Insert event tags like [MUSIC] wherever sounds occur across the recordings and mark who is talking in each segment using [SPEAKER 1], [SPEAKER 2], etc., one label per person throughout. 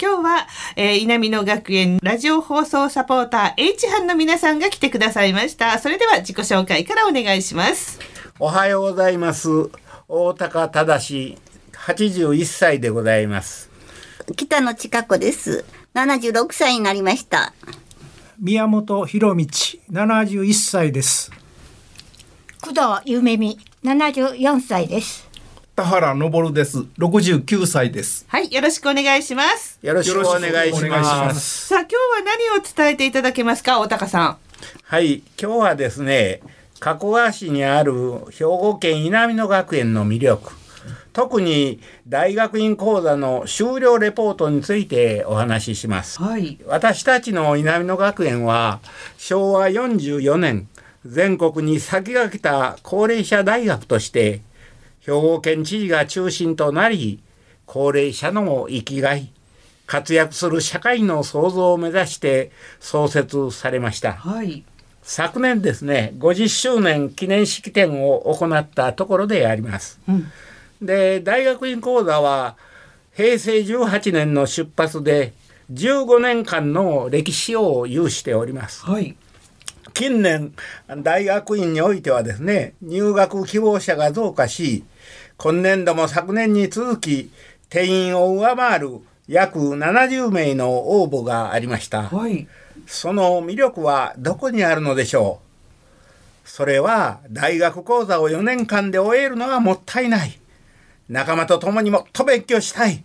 [SPEAKER 1] 今日は、えー、稲美野学園ラジオ放送サポーター H 班の皆さんが来てくださいました。それでは自己紹介からお願いします。
[SPEAKER 2] おはようございます。大高忠81歳でございます。
[SPEAKER 3] 北野千佳子です。76歳になりました。
[SPEAKER 4] 宮本博道71歳です。
[SPEAKER 5] 工藤夢美74歳です
[SPEAKER 6] 田原昇です。69歳です。
[SPEAKER 1] はいよろしくお願いします。
[SPEAKER 2] よろしくお願いします。
[SPEAKER 1] さあ今日は何を伝えていただけますか大高さん。
[SPEAKER 2] はい今日はですね加古川市にある兵庫県稲美野学園の魅力。特に大学院講座の修了レポートについてお話しします、はい、私たちの稲美野学園は昭和44年全国に先駆けた高齢者大学として兵庫県知事が中心となり高齢者の生きがい活躍する社会の創造を目指して創設されました。はい昨年ですね50周年記念式典を行ったところであります。うん、で大学院講座は平成18年の出発で15年間の歴史を有しております。はい、近年大学院においてはですね入学希望者が増加し今年度も昨年に続き定員を上回る約70名の応募がありました。はいその魅力はどこにあるのでしょう？それは大学講座を4年間で終えるのはもったいない。仲間と共にもっと勉強したい。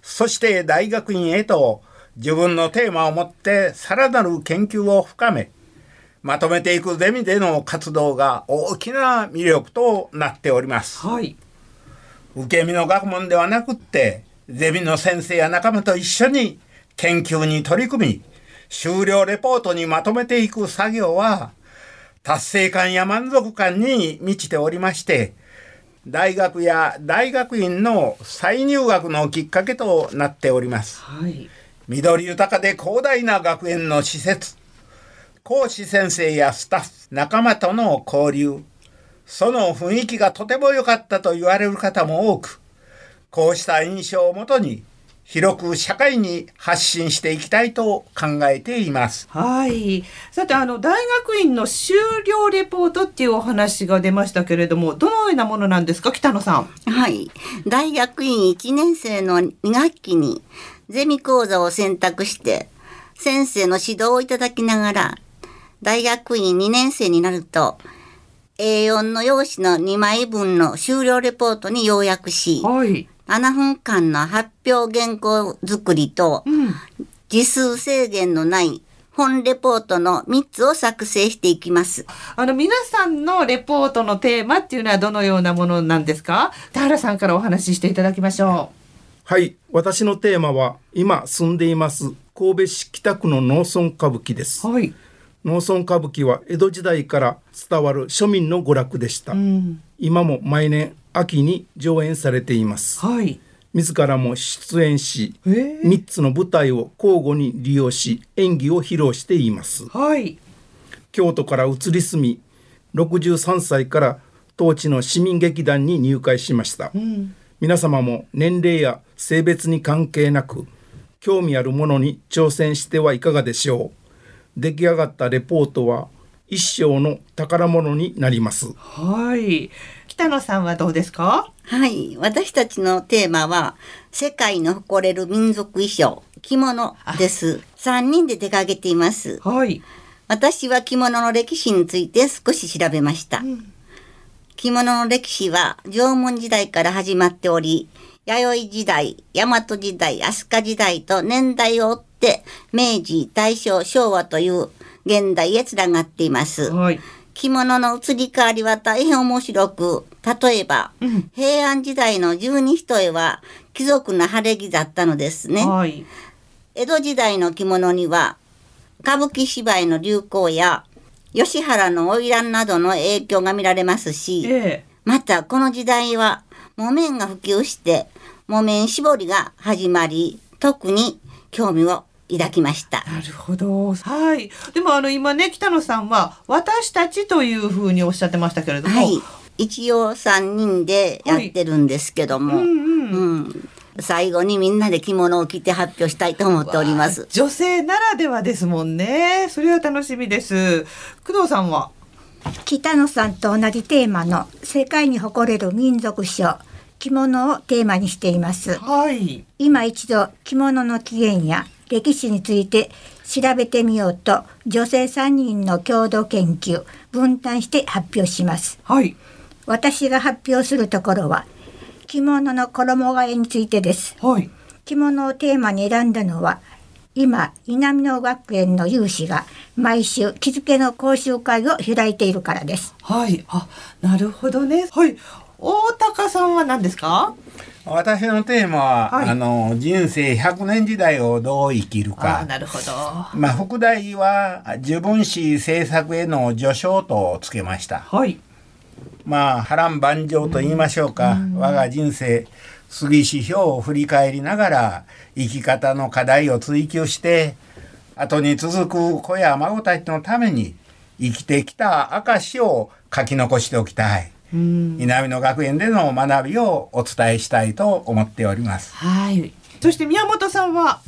[SPEAKER 2] そして大学院へと自分のテーマを持ってさらなる研究を深め、まとめていくゼミでの活動が大きな魅力となっております。はい。受け身の学問ではなくって、ゼミの先生や仲間と一緒に研究に取り組み、終了レポートにまとめていく作業は、達成感や満足感に満ちておりまして、大学や大学院の再入学のきっかけとなっております。はい、緑豊かで広大な学園の施設、講師先生やスタッフ、仲間との交流、その雰囲気がとても良かったと言われる方も多く、こうした印象をもとに広く社会に発信していきたいと考えています。
[SPEAKER 1] はい。さて、あの、大学院の修了レポートっていうお話が出ましたけれども、どのようなものなんですか、北野さん。
[SPEAKER 3] はい。大学院1年生の2学期にゼミ講座を選択して、先生の指導をいただきながら、大学院2年生になると、A4 の用紙の2枚分の修了レポートに要約し、はい、7分間の発表原稿作りと、うん、字数制限のない本レポートの3つを作成していきます。
[SPEAKER 1] あの、皆さんのレポートのテーマっていうのはどのようなものなんですか？田原さんからお話ししていただきましょう。
[SPEAKER 6] はい。私のテーマは、今住んでいます神戸市北区の農村歌舞伎です。はい。農村歌舞伎は江戸時代から伝わる庶民の娯楽でした。うん、今も毎年秋に上演されています。はい。自らも出演し、3つの舞台を交互に利用し演技を披露しています。はい。京都から移り住み、63歳から当地の市民劇団に入会しました。うん、皆様も年齢や性別に関係なく興味あるものに挑戦してはいかがでしょう。出来上がったレポートは一生の宝物になります。
[SPEAKER 1] はい。北野さんはどうですか？
[SPEAKER 3] はい。私たちのテーマは、世界の誇れる民族衣装、着物です。3人で出かけています。
[SPEAKER 1] はい。
[SPEAKER 3] 私は着物の歴史について少し調べました。着物の歴史は縄文時代から始まっており、弥生時代、大和時代、飛鳥時代と年代を追って、明治、大正、昭和という現代へつながっています。
[SPEAKER 1] はい。
[SPEAKER 3] 着物の移り変わりは大変面白く、例えば、平安時代の十二人絵は貴族の晴れ着だったのですね。
[SPEAKER 1] はい。
[SPEAKER 3] 江戸時代の着物には歌舞伎芝居の流行や吉原の花魁などの影響が見られますし
[SPEAKER 1] ええ。
[SPEAKER 3] またこの時代は木綿が普及して木綿絞りが始まり特に興味を抱きました。
[SPEAKER 1] なるほど。はい。でもあの今ね北野さんは私たちというふうにおっしゃってましたけれども、
[SPEAKER 3] はい、一応3人でやってるんですけども、
[SPEAKER 1] うんうん。
[SPEAKER 3] うん最後にみんなで着物を着て発表したいと思っております。
[SPEAKER 1] 女性ならではですもんね。それは楽しみです。工藤さんは？
[SPEAKER 5] 北野さんと同じテーマの世界に誇れる民族賞着物をテーマにしています
[SPEAKER 1] はい。
[SPEAKER 5] 今一度着物の起源や歴史について調べてみようと女性3人の共同研究分担して発表します
[SPEAKER 1] はい。
[SPEAKER 5] 私が発表するところは着物の衣替えについてです
[SPEAKER 1] はい。
[SPEAKER 5] 着物をテーマに選んだのは今南野学園の有志が毎週着付けの講習会を開いているからです
[SPEAKER 1] はい。あ、なるほどね。はい。大高さんは何ですか？
[SPEAKER 2] 私のテーマは、
[SPEAKER 1] はい
[SPEAKER 2] あの人生100年時代をどう生きる
[SPEAKER 1] あ
[SPEAKER 2] か
[SPEAKER 1] ー、なるほど。
[SPEAKER 2] まあ、副題は自分史制作への序章とつけました。
[SPEAKER 1] はい。
[SPEAKER 2] まあ波乱万丈と言いましょうか、我が人生杉指標を振り返りながら生き方の課題を追求して後に続く子や孫たちのために生きてきた証を書き残しておきたい南野学園での学びをお伝えしたいと思っております。
[SPEAKER 1] はい。そして宮本さんは？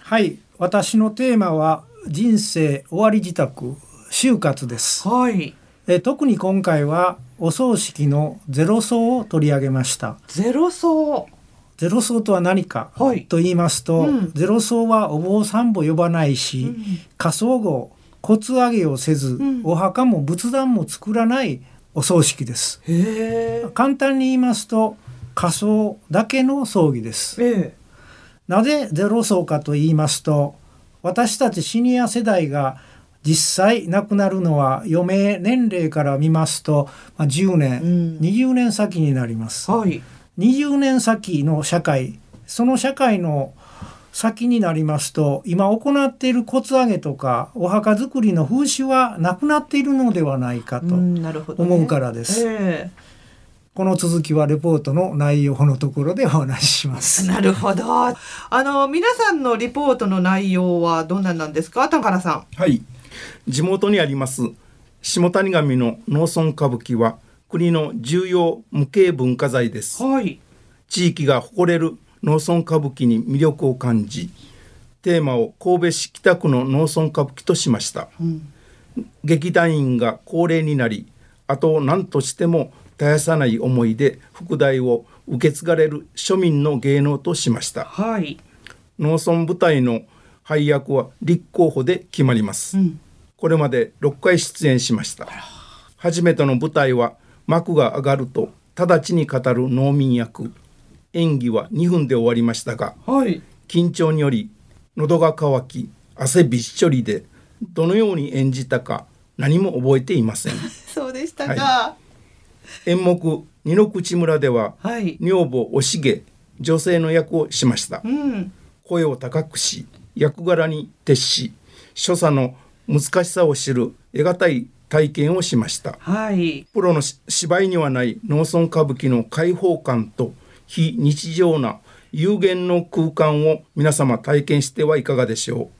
[SPEAKER 4] はい私のテーマは人生終わり自宅就活です
[SPEAKER 1] はい。
[SPEAKER 4] え特に今回はお葬式のゼロ葬を取り上げました
[SPEAKER 1] ゼロ層。
[SPEAKER 4] ゼロ葬とは何か
[SPEAKER 1] はい
[SPEAKER 4] と言いますと、
[SPEAKER 1] うん
[SPEAKER 4] ゼロ葬はお坊さんも呼ばないし、火葬後骨上げをせず、
[SPEAKER 1] ん
[SPEAKER 4] お墓も仏壇も作らないお葬式です。簡単に言いますと火葬だけの葬儀です
[SPEAKER 1] ええ。
[SPEAKER 4] なぜゼロ層かと言いますと私たちシニア世代が実際亡くなるのは余命年齢から見ますと、まあ、10年、
[SPEAKER 1] うん
[SPEAKER 4] 20年先になります。
[SPEAKER 1] はい。
[SPEAKER 4] 20年先の社会その社会の先になりますと今行っている骨上げとかお墓作りの風習はなくなっているのではないかと、
[SPEAKER 1] うん、なるほど、ね。
[SPEAKER 4] 思うからです
[SPEAKER 1] え
[SPEAKER 4] この続きはレポートの内容のところでお話ししま
[SPEAKER 1] え
[SPEAKER 4] す。
[SPEAKER 1] なるほど。あの皆さんのリポートの内容はどんなんなんですか、田原さん。
[SPEAKER 6] はい地元にあります下谷上の農村歌舞伎は国の重要無形文化財です
[SPEAKER 1] はい。
[SPEAKER 6] 地域が誇れる農村歌舞伎に魅力を感じテーマを神戸市北区の農村歌舞伎としました、劇団員が高齢になり後を何としても絶やさない思いで副題を受け継がれる庶民の芸能としました。
[SPEAKER 1] はい。
[SPEAKER 6] 農村舞台の配役は立候補で決まります、
[SPEAKER 1] ん。
[SPEAKER 6] これまで6回出演しました。初めての舞台は幕が上がると直ちに語る農民役演技は2分で終わりましたが
[SPEAKER 1] はい。
[SPEAKER 6] 緊張により喉が渇き汗びっしょりでどのように演じたか何も覚えていません [LAUGHS]
[SPEAKER 1] そうでしたか。
[SPEAKER 6] 演目「二の口村」では
[SPEAKER 1] はい。
[SPEAKER 6] 女房おしげ女性の役をしました
[SPEAKER 1] うん。
[SPEAKER 6] 声を高くし役柄に徹し所作の難しさを知る得難い体験をしました
[SPEAKER 1] はい。
[SPEAKER 6] プロのし芝居にはない農村歌舞伎の開放感と非日常な有限の空間を皆様体験してはいかがでしょ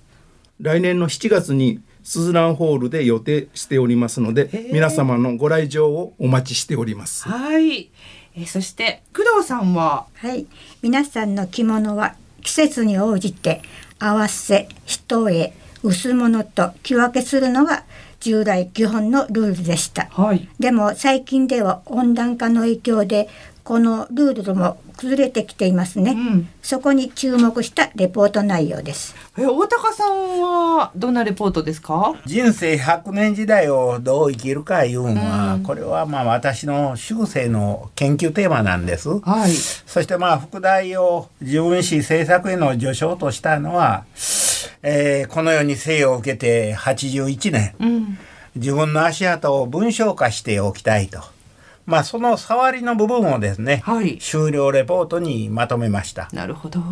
[SPEAKER 6] う来年の7月にスズランホールで予定しておりますので
[SPEAKER 1] ー
[SPEAKER 6] 皆様のご来場をお待ちしております
[SPEAKER 1] はい。えそして工藤さんは？
[SPEAKER 5] はい、皆さんの着物は季節に応じて合わせ一重薄物と着分けするのが従来基本のルールでした。
[SPEAKER 1] はい。
[SPEAKER 5] でも最近では温暖化の影響でこのルールも崩れてきていますね、うん、そこに注目したレポート内容です。
[SPEAKER 1] え大高さんはどんなレポートですか？
[SPEAKER 2] 人生100年時代をどう生きるかいうのは、うん、これはまあ私の修正の研究テーマなんです、はい、そしてまあ副題を自分史政策への序章としたのは、えー、この世に生を受けて81年、うん、自分の足跡を文章化しておきたいと。まあ、その触りの部分をですね、はい、終了レポートにまとめました。
[SPEAKER 1] なるほど。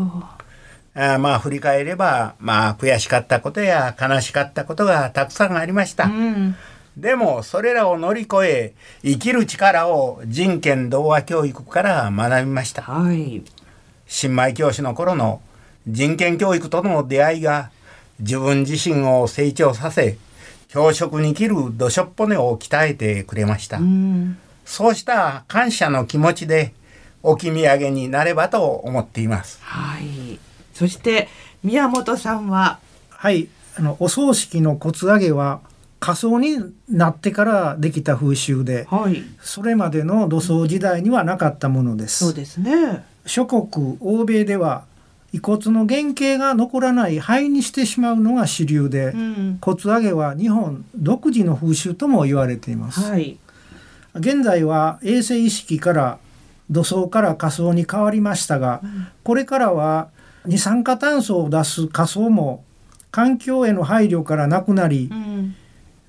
[SPEAKER 2] あまあ振り返れば、まあ、悔しかったことや悲しかったことがたくさんありました。うん、でもそれらを乗り越え生きる力を人権童話教育から学びました。はい、新米教師の頃の人権教育との出会いが自分自身を成長させ教職に生きる土しょっ骨を鍛えてくれました。うんそうした感謝の気持ちで置き土産になればと思っています。
[SPEAKER 1] はい。そして宮本さんは？
[SPEAKER 4] はいあのお葬式の骨上げは仮装になってからできた風習で、はい、それまでの土葬時代にはなかったものです。
[SPEAKER 1] そうですね。
[SPEAKER 4] 諸国欧米では遺骨の原型が残らない灰にしてしまうのが主流で、うん、骨上げは日本独自の風習とも言われています。はい現在は衛生意識から土葬から火葬に変わりましたが、うん、これからは二酸化炭素を出す火葬も環境への配慮からなくなり、うん、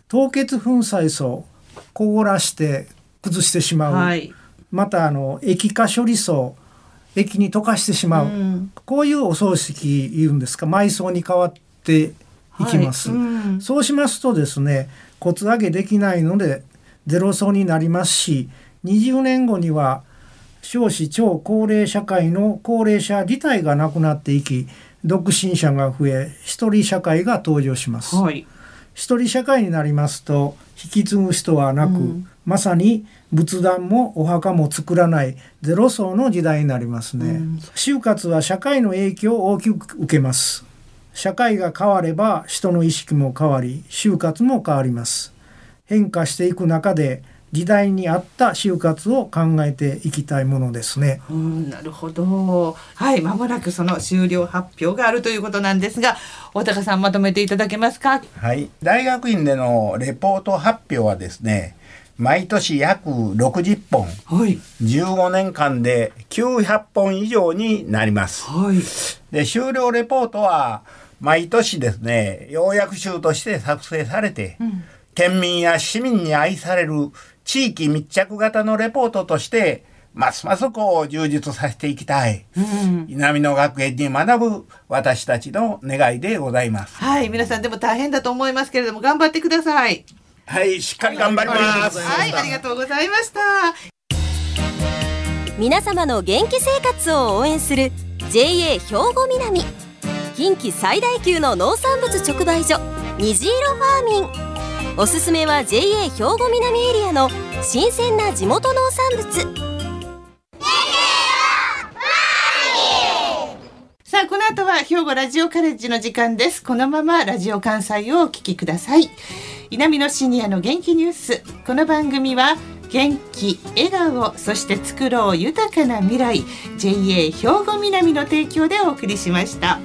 [SPEAKER 4] 凍結粉砕層凍らして崩してしまう、はい、またあの液化処理層液に溶かしてしまう、うん、こういうお葬式言うんですか？埋葬に変わっていきます、はい、そうしますとですね骨上げできないのでゼロ層になりますし20年後には少子超高齢社会の高齢者自体がなくなっていき独身者が増え一人社会が登場します。はい、一人社会になりますと引き継ぐ人はなく、うん、まさに仏壇もお墓も作らないゼロ層の時代になりますね。うん、就活は社会の影響を大きく受けます。社会が変われば人の意識も変わり就活も変わります。変化していく中で時代に合った就活を考えていきたいものですね。
[SPEAKER 1] うん、なるほど。はい、まもなくその終了発表があるということなんですが、大高さんまとめていただけますか？
[SPEAKER 2] はい、大学院でのレポート発表はですね、毎年約60本、はい、15年間で900本以上になります。はい、で終了レポートは毎年ですね、要約集として作成されて。うん県民や市民に愛される地域密着型のレポートとして、ますますこう充実させていきたい、うん、稲美野学園に学ぶ私たちの願いでございます。
[SPEAKER 1] はい、皆さんでも大変だと思いますけれども頑張ってください。
[SPEAKER 2] はい、しっかり頑張ります。
[SPEAKER 1] はい、ありがとうございました。
[SPEAKER 7] 皆様の元気生活を応援する JA 兵庫南近畿最大級の農産物直売所虹色ファーミンおすすめは JA 兵庫南エリアの新鮮な地元農産物。
[SPEAKER 1] さあこの後は兵庫ラジオカレッジの時間です。このままラジオ関西をお聞きください。稲美のシニアの元気ニュース。この番組は元気笑顔そして作ろう豊かな未来。JA 兵庫南の提供でお送りしました。